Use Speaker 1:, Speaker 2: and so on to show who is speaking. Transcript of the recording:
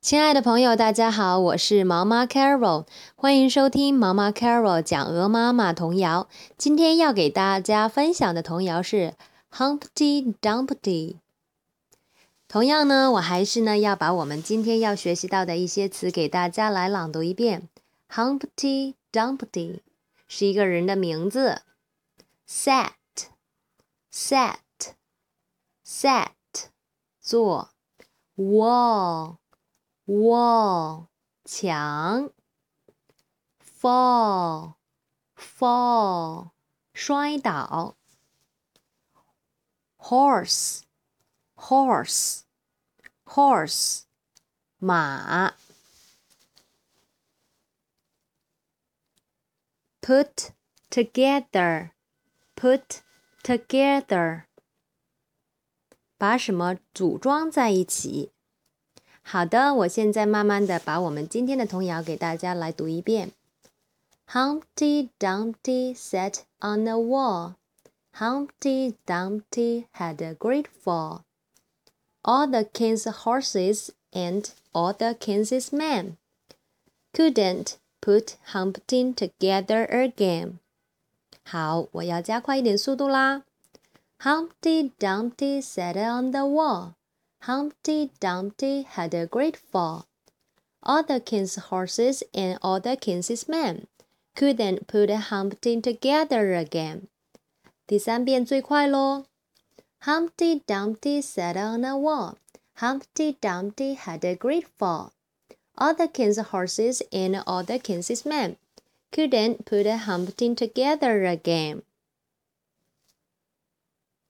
Speaker 1: 亲爱的朋友，大家好，我是毛妈 Carol，欢迎收听毛妈 Carol 讲鹅妈妈童谣。今天要给大家分享的童谣是 Humpty Dumpty。同样呢，我还是呢要把我们今天要学习到的一些词给大家来朗读一遍。Humpty Dumpty 是一个人的名字。Set，set，set，坐。Wall。wall 墙，fall fall 摔倒，horse horse horse 马，put together put together 把什么组装在一起。 好的，我现在慢慢的把我们今天的童谣给大家来读一遍。Humpty Dumpty sat on a wall. Humpty Dumpty had a great fall. All the king's horses and all the king's men couldn't put Humpty together again. 好，我要加快一点速度啦。Humpty Dumpty sat on the wall. Humpty Dumpty had a great fall. All the king's horses and all the king's men couldn't put Humpty together again. 第三遍最快喽。Humpty Dumpty sat on a wall. Humpty Dumpty had a great fall. All the king's horses and all the king's men couldn't put Humpty together again.